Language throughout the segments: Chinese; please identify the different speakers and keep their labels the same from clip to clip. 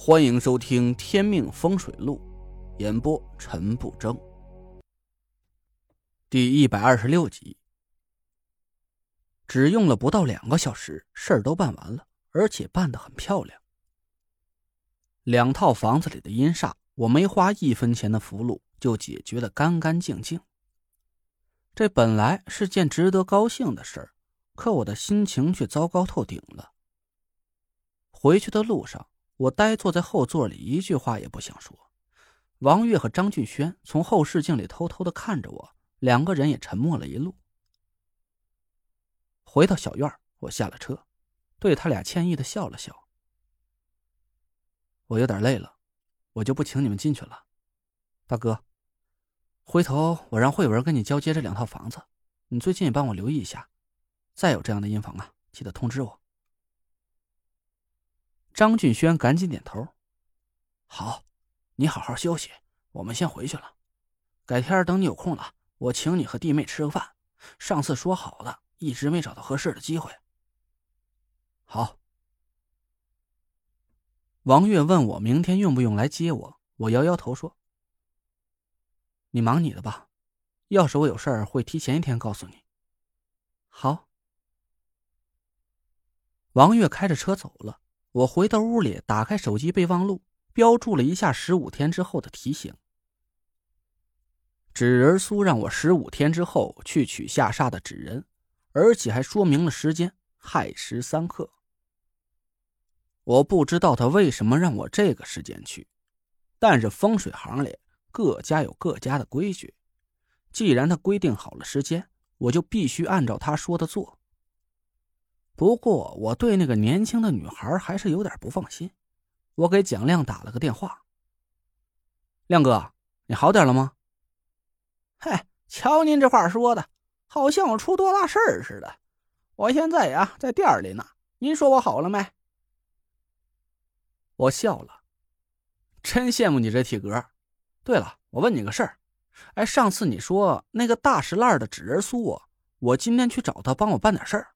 Speaker 1: 欢迎收听《天命风水录》，演播陈不争。第一百二十六集，只用了不到两个小时，事儿都办完了，而且办得很漂亮。两套房子里的阴煞，我没花一分钱的符箓就解决的干干净净。这本来是件值得高兴的事儿，可我的心情却糟糕透顶了。回去的路上。我呆坐在后座里，一句话也不想说。王月和张俊轩从后视镜里偷偷的看着我，两个人也沉默了一路。回到小院，我下了车，对他俩歉意的笑了笑。我有点累了，我就不请你们进去了。大哥，回头我让慧文跟你交接这两套房子，你最近也帮我留意一下，再有这样的阴房啊，记得通知我。张俊轩赶紧点头：“好，你好好休息，我们先回去了。改天等你有空了，我请你和弟妹吃个饭。上次说好的，一直没找到合适的机会。”好。王月问我明天用不用来接我，我摇摇头说：“你忙你的吧，要是我有事儿，会提前一天告诉你。”好。王月开着车走了。我回到屋里，打开手机备忘录，标注了一下十五天之后的提醒。纸人苏让我十五天之后去取下煞的纸人，而且还说明了时间：亥时三刻。我不知道他为什么让我这个时间去，但是风水行里各家有各家的规矩，既然他规定好了时间，我就必须按照他说的做。不过我对那个年轻的女孩还是有点不放心，我给蒋亮打了个电话。亮哥，你好点了吗？
Speaker 2: 嗨，瞧您这话说的，好像我出多大事儿似的。我现在呀在店里呢，您说我好了没？
Speaker 1: 我笑了，真羡慕你这体格。对了，我问你个事儿，哎，上次你说那个大石烂的纸人苏，我今天去找他帮我办点事儿。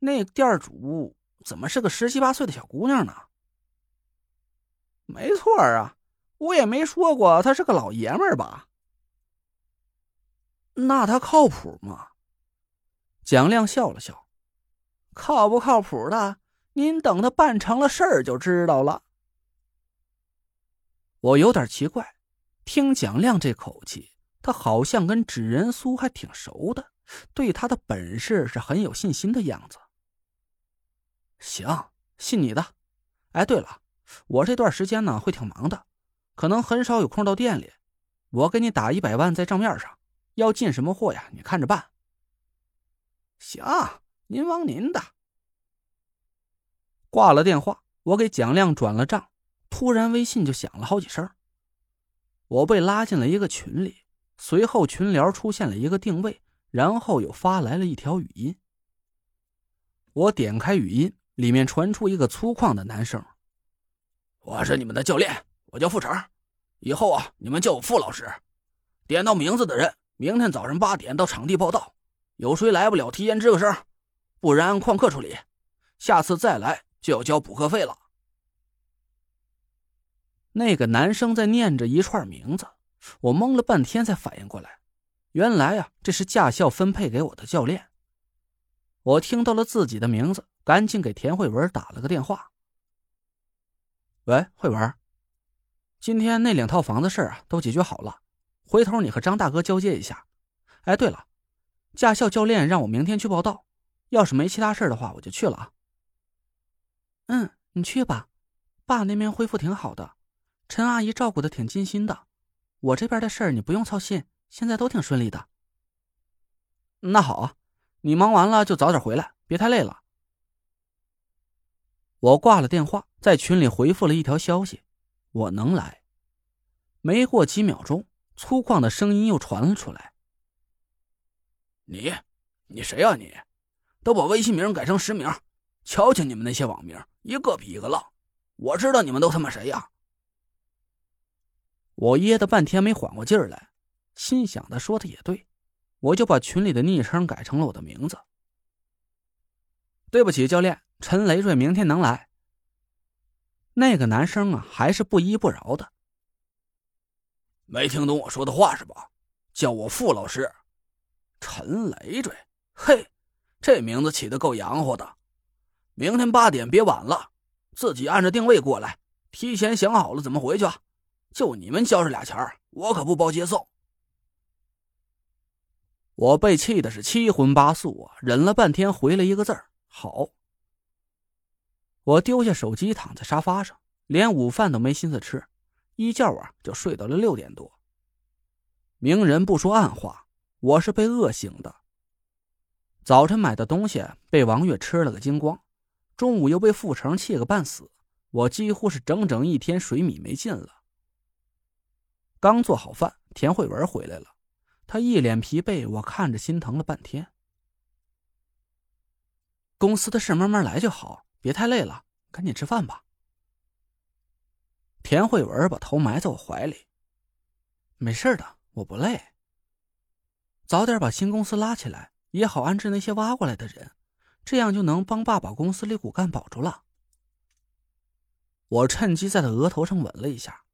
Speaker 1: 那店主怎么是个十七八岁的小姑娘呢？
Speaker 2: 没错啊，我也没说过他是个老爷们儿吧？
Speaker 1: 那他靠谱吗？蒋亮笑了笑，
Speaker 2: 靠不靠谱的，您等他办成了事儿就知道了。
Speaker 1: 我有点奇怪，听蒋亮这口气，他好像跟纸人苏还挺熟的，对他的本事是很有信心的样子。行，信你的。哎，对了，我这段时间呢会挺忙的，可能很少有空到店里。我给你打一百万在账面上，要进什么货呀？你看着办。
Speaker 2: 行，您忙您的。
Speaker 1: 挂了电话，我给蒋亮转了账，突然微信就响了好几声。我被拉进了一个群里，随后群聊出现了一个定位，然后又发来了一条语音。我点开语音。里面传出一个粗犷的男声：“
Speaker 3: 我是你们的教练，我叫傅成，以后啊，你们叫我傅老师。点到名字的人，明天早上八点到场地报道。有谁来不了，提前吱个声，不然旷课处理。下次再来就要交补课费了。”
Speaker 1: 那个男生在念着一串名字，我懵了半天才反应过来，原来啊，这是驾校分配给我的教练。我听到了自己的名字。赶紧给田慧文打了个电话。喂，慧文，今天那两套房子事儿啊都解决好了，回头你和张大哥交接一下。哎，对了，驾校教练让我明天去报道，要是没其他事的话，我就去了啊。嗯，你去吧，爸那边恢复挺好的，陈阿姨照顾的挺尽心的，我这边的事儿你不用操心，现在都挺顺利的。那好啊，你忙完了就早点回来，别太累了。我挂了电话，在群里回复了一条消息：“我能来。”没过几秒钟，粗犷的声音又传了出来：“
Speaker 3: 你，你谁呀？你，都把微信名改成实名，瞧瞧你们那些网名，一个比一个浪。我知道你们都他妈谁呀！”
Speaker 1: 我噎得半天没缓过劲儿来，心想：他说的也对，我就把群里的昵称改成了我的名字。对不起，教练。陈雷瑞明天能来。那个男生啊，还是不依不饶的。
Speaker 3: 没听懂我说的话是吧？叫我傅老师，陈累赘。嘿，这名字起的够洋火的。明天八点别晚了，自己按着定位过来，提前想好了怎么回去。就你们交这俩钱我可不包接送。
Speaker 1: 我被气的是七荤八素啊，忍了半天，回了一个字儿：好。我丢下手机，躺在沙发上，连午饭都没心思吃，一觉啊就睡到了六点多。明人不说暗话，我是被饿醒的。早晨买的东西被王月吃了个精光，中午又被傅成气个半死，我几乎是整整一天水米没进了。刚做好饭，田慧文回来了，他一脸疲惫，我看着心疼了半天。公司的事慢慢来就好。别太累了，赶紧吃饭吧。田慧文把头埋在我怀里，没事的，我不累。早点把新公司拉起来，也好安置那些挖过来的人，这样就能帮爸把公司里骨干保住了。我趁机在他额头上吻了一下。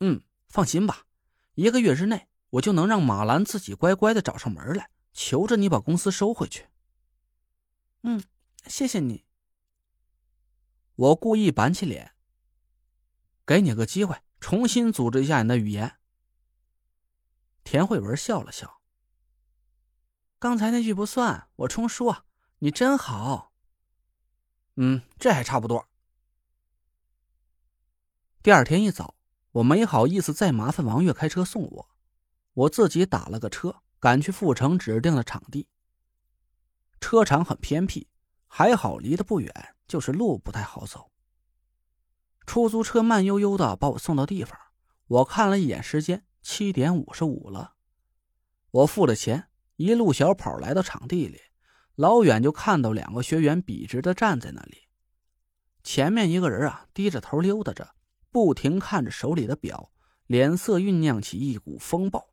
Speaker 1: 嗯，放心吧，一个月之内，我就能让马兰自己乖乖的找上门来，求着你把公司收回去。嗯，谢谢你。我故意板起脸，给你个机会，重新组织一下你的语言。田慧文笑了笑。刚才那句不算，我重说。你真好。嗯，这还差不多。第二天一早，我没好意思再麻烦王月开车送我，我自己打了个车，赶去阜城指定的场地。车场很偏僻，还好离得不远。就是路不太好走。出租车慢悠悠的把我送到地方，我看了一眼时间，七点五十五了。我付了钱，一路小跑来到场地里，老远就看到两个学员笔直的站在那里。前面一个人啊，低着头溜达着，不停看着手里的表，脸色酝酿起一股风暴。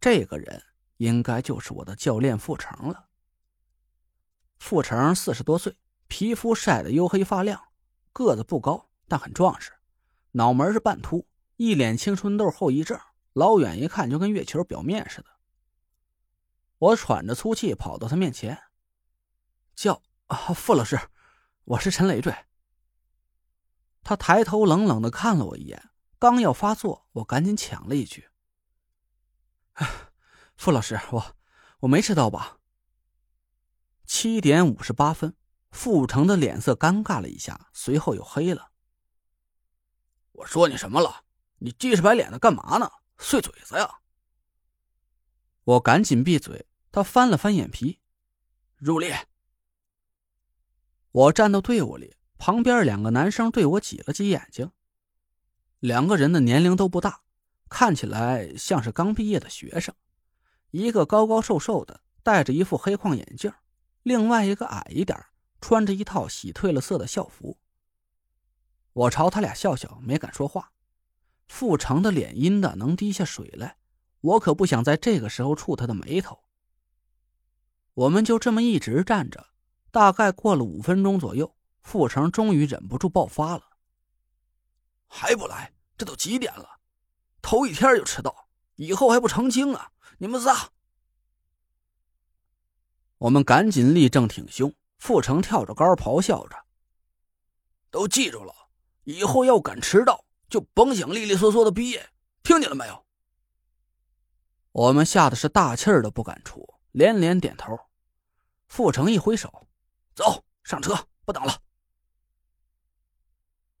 Speaker 1: 这个人应该就是我的教练傅成了。傅成四十多岁。皮肤晒得黝黑发亮，个子不高，但很壮实，脑门是半秃，一脸青春痘后遗症，老远一看就跟月球表面似的。我喘着粗气跑到他面前，叫：“啊，傅老师，我是陈累赘。”他抬头冷冷的看了我一眼，刚要发作，我赶紧抢了一句：“傅老师，我我没迟到吧？”七点五十八分。傅成的脸色尴尬了一下，随后又黑了。
Speaker 3: 我说你什么了？你鸡翅白脸的干嘛呢？碎嘴子呀！
Speaker 1: 我赶紧闭嘴。他翻了翻眼皮，
Speaker 3: 入列。
Speaker 1: 我站到队伍里，旁边两个男生对我挤了挤眼睛。两个人的年龄都不大，看起来像是刚毕业的学生。一个高高瘦瘦的，戴着一副黑框眼镜；另外一个矮一点。穿着一套洗褪了色的校服，我朝他俩笑笑，没敢说话。傅成的脸阴的能滴下水来，我可不想在这个时候触他的眉头。我们就这么一直站着，大概过了五分钟左右，傅成终于忍不住爆发了：“
Speaker 3: 还不来？这都几点了？头一天就迟到，以后还不成精啊？你们仨！”
Speaker 1: 我们赶紧立正挺胸。傅成跳着高，咆哮着：“
Speaker 3: 都记住了，以后要敢迟到，就甭想利利索索的毕业，听见了没有？”
Speaker 1: 我们吓得是大气儿都不敢出，连连点头。傅成一挥手：“
Speaker 3: 走上车，不等了。”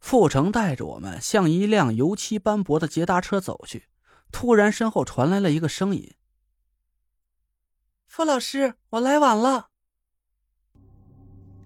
Speaker 1: 傅成带着我们向一辆油漆斑驳的捷达车走去，突然身后传来了一个声音：“
Speaker 2: 傅老师，我来晚了。”